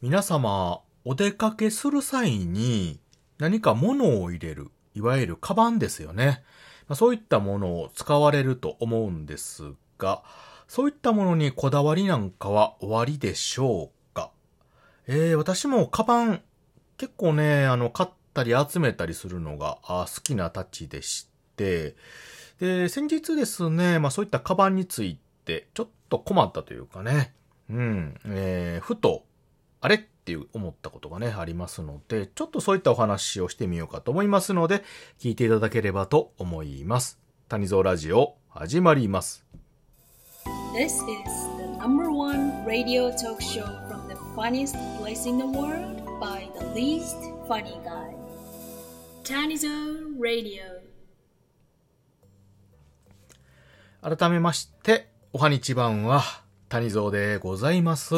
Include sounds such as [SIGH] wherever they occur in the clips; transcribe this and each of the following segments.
皆様、お出かけする際に何か物を入れる、いわゆるカバンですよね。まあ、そういったものを使われると思うんですが、そういったものにこだわりなんかは終わりでしょうか？えー、私もカバン結構ね、あの、買ったり集めたりするのが好きなたちでして、で、先日ですね、まあそういったカバンについてちょっと困ったというかね、うん、えー、ふとあれっていう思ったことがね、ありますので、ちょっとそういったお話をしてみようかと思いますので、聞いていただければと思います。谷蔵ラジオ、始まります。This is the number one radio talk show from the funniest place in the world by the least funny guy. Tanizo Radio. 改めまして、おはにちばんは、谷蔵でございます。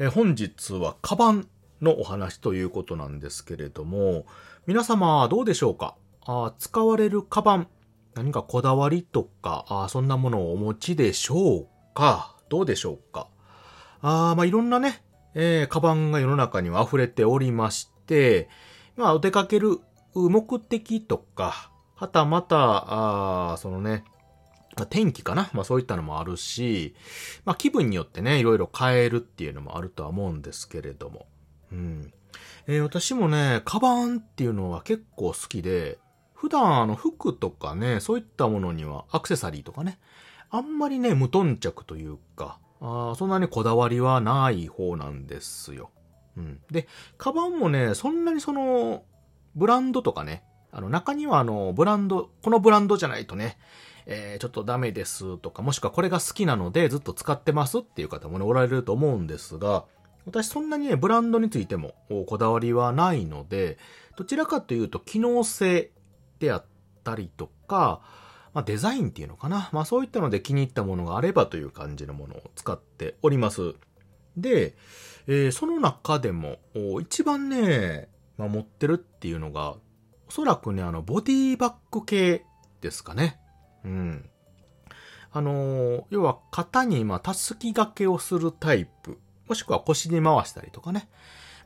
え本日はカバンのお話ということなんですけれども、皆様どうでしょうか？あ使われるカバン、何かこだわりとか、あそんなものをお持ちでしょうか？どうでしょうか？あまあいろんなね、えー、カバンが世の中には溢れておりまして、まあお出かける目的とか、はたまた、あそのね、天気かな？まあそういったのもあるし、まあ気分によってね、いろいろ変えるっていうのもあるとは思うんですけれども。うん。えー、私もね、カバンっていうのは結構好きで、普段あの服とかね、そういったものにはアクセサリーとかね、あんまりね、無頓着というか、あそんなにこだわりはない方なんですよ。うん。で、カバンもね、そんなにその、ブランドとかね、あの、中にはあの、ブランド、このブランドじゃないとね、えー、ちょっとダメですとか、もしくはこれが好きなのでずっと使ってますっていう方もね、おられると思うんですが、私そんなにね、ブランドについてもこだわりはないので、どちらかというと機能性であったりとか、まあ、デザインっていうのかな。まあそういったので気に入ったものがあればという感じのものを使っております。で、えー、その中でも一番ね、まあ、持ってるっていうのが、おそらくね、あの、ボディバッグ系ですかね。うん。あのー、要は型にまあたすき掛けをするタイプ、もしくは腰に回したりとかね。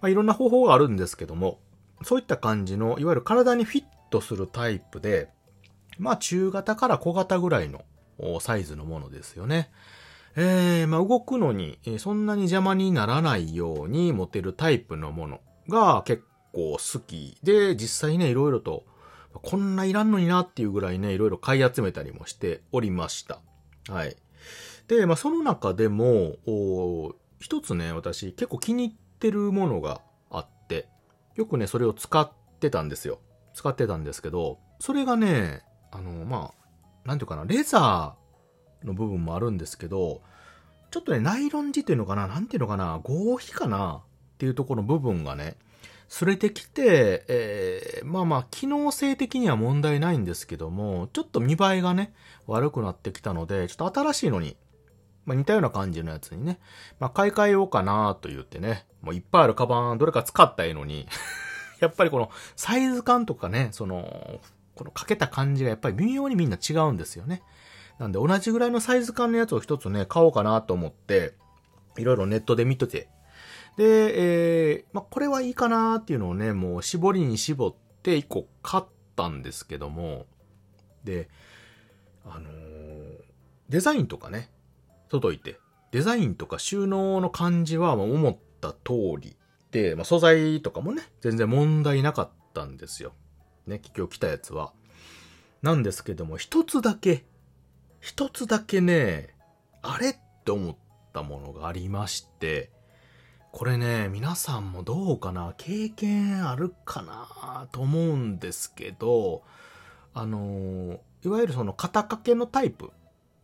まあ、いろんな方法があるんですけども、そういった感じの、いわゆる体にフィットするタイプで、まあ中型から小型ぐらいのサイズのものですよね。えー、まあ動くのに、そんなに邪魔にならないように持てるタイプのものが結構好きで、実際ね、いろいろとこんないらんのになっていうぐらいね、いろいろ買い集めたりもしておりました。はい。で、まあ、その中でも、一つね、私結構気に入ってるものがあって、よくね、それを使ってたんですよ。使ってたんですけど、それがね、あの、まあ、なんていうかな、レザーの部分もあるんですけど、ちょっとね、ナイロン地っていうのかな、なんていうのかな、合皮かなっていうところの部分がね、すれてきて、えー、まあまあ、機能性的には問題ないんですけども、ちょっと見栄えがね、悪くなってきたので、ちょっと新しいのに、まあ似たような感じのやつにね、まあ買い替えようかなと言ってね、もういっぱいあるカバン、どれか使ったらいいのに、[LAUGHS] やっぱりこのサイズ感とかね、その、このかけた感じがやっぱり微妙にみんな違うんですよね。なんで同じぐらいのサイズ感のやつを一つね、買おうかなと思って、いろいろネットで見てて、で、えー、まあ、これはいいかなっていうのをね、もう絞りに絞って一個買ったんですけども、で、あのー、デザインとかね、届いて、デザインとか収納の感じは思った通りで、まあ、素材とかもね、全然問題なかったんですよ。ね、今日来たやつは。なんですけども、一つだけ、一つだけね、あれって思ったものがありまして、これね、皆さんもどうかな経験あるかなと思うんですけど、あの、いわゆるその肩掛けのタイプ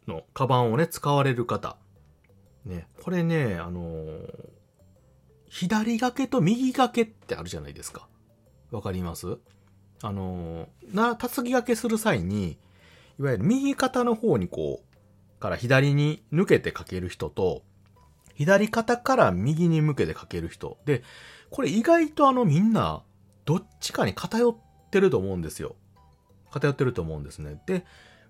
のカバンをね、使われる方。ね、これね、あの、左掛けと右掛けってあるじゃないですか。わかります？あの、な、たすき掛けする際に、いわゆる右肩の方にこう、から左に抜けて掛ける人と、左肩から右に向けてかける人。で、これ意外とあのみんな、どっちかに偏ってると思うんですよ。偏ってると思うんですね。で、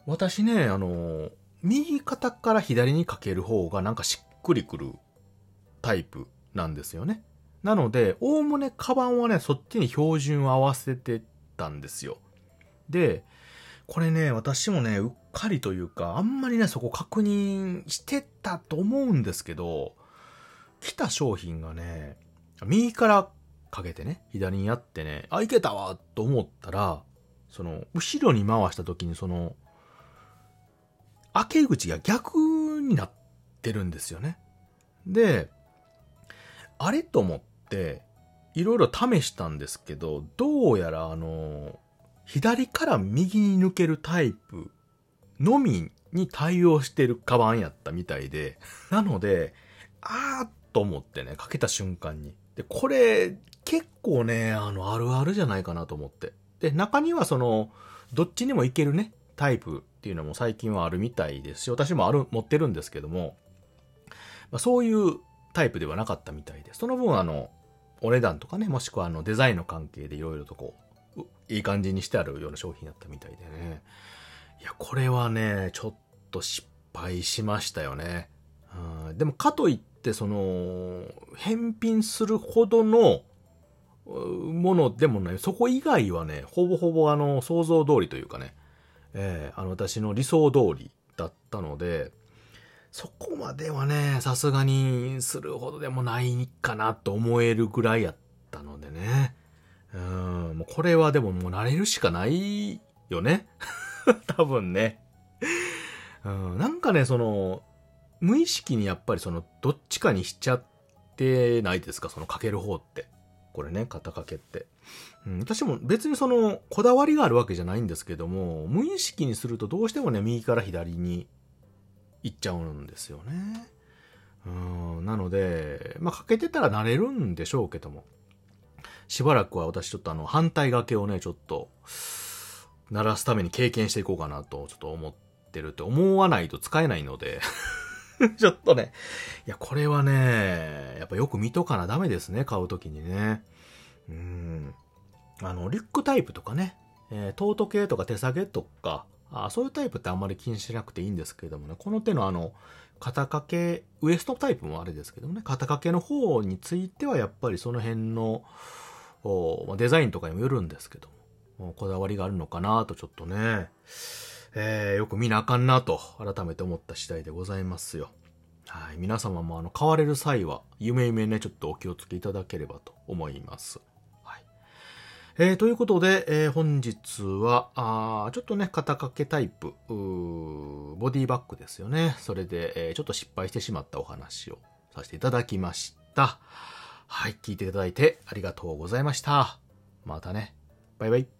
私ね、あの、右肩から左にかける方がなんかしっくりくるタイプなんですよね。なので、おおむねカバンはね、そっちに標準を合わせてたんですよ。で、これね、私もね、うっかりというか、あんまりね、そこ確認してたと思うんですけど、来た商品がね、右からかけてね、左にやってね、あ、いけたわと思ったら、その、後ろに回した時にその、開け口が逆になってるんですよね。で、あれと思って、いろいろ試したんですけど、どうやらあの、左から右に抜けるタイプのみに対応してるカバンやったみたいで、なので、あーっと思ってね、かけた瞬間に。で、これ、結構ね、あの、あるあるじゃないかなと思って。で、中にはその、どっちにもいけるね、タイプっていうのも最近はあるみたいですし、私もある、持ってるんですけども、まあ、そういうタイプではなかったみたいで。その分あの、お値段とかね、もしくはあのデザインの関係でいろいろとこう、いい感じにしてあるような商品だったみたいでね。いや、これはね、ちょっと失敗しましたよね。うん、でもかといって、その、返品するほどのものでもない。そこ以外はね、ほぼほぼあの、想像通りというかね、えー、あの、私の理想通りだったので、そこまではね、さすがにするほどでもないかなと思えるぐらいやったのでね。うん、もうこれはでももう慣れるしかないよね。[LAUGHS] 多分ね。うん、なんかね、その、無意識にやっぱりその、どっちかにしちゃってないですか？そのかける方って。これね、肩掛けって。うん、私も別にその、こだわりがあるわけじゃないんですけども、無意識にするとどうしてもね、右から左に行っちゃうんですよね。うん、なので、まあ、かけてたら慣れるんでしょうけども、しばらくは私ちょっとあの、反対掛けをね、ちょっと、鳴らすために経験していこうかなと、ちょっと思ってるって思わないと使えないので [LAUGHS] ちょっとね、いや、これはね、やっぱよく見とかなダメですね、買うときにね。うん。あの、リュックタイプとかね、えー、トート系とか手提げとか、あそういうタイプってあんまり気にしなくていいんですけれどもね、この手のあの、肩掛け、ウエストタイプもあれですけどもね、肩掛けの方についてはやっぱりその辺の、デザインとかにもよるんですけども、こだわりがあるのかなとちょっとね、えー、よく見なあかんなと改めて思った次第でございますよ。はい。皆様もあの、買われる際は、夢夢ね、ちょっとお気をつけいただければと思います。はいえー、ということで、えー、本日は、あちょっとね、肩掛けタイプ、ボディバッグですよね。それで、えー、ちょっと失敗してしまったお話をさせていただきました。はい、聞いていただいてありがとうございました。またね。バイバイ。